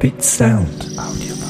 Bit Sound. Audiobook.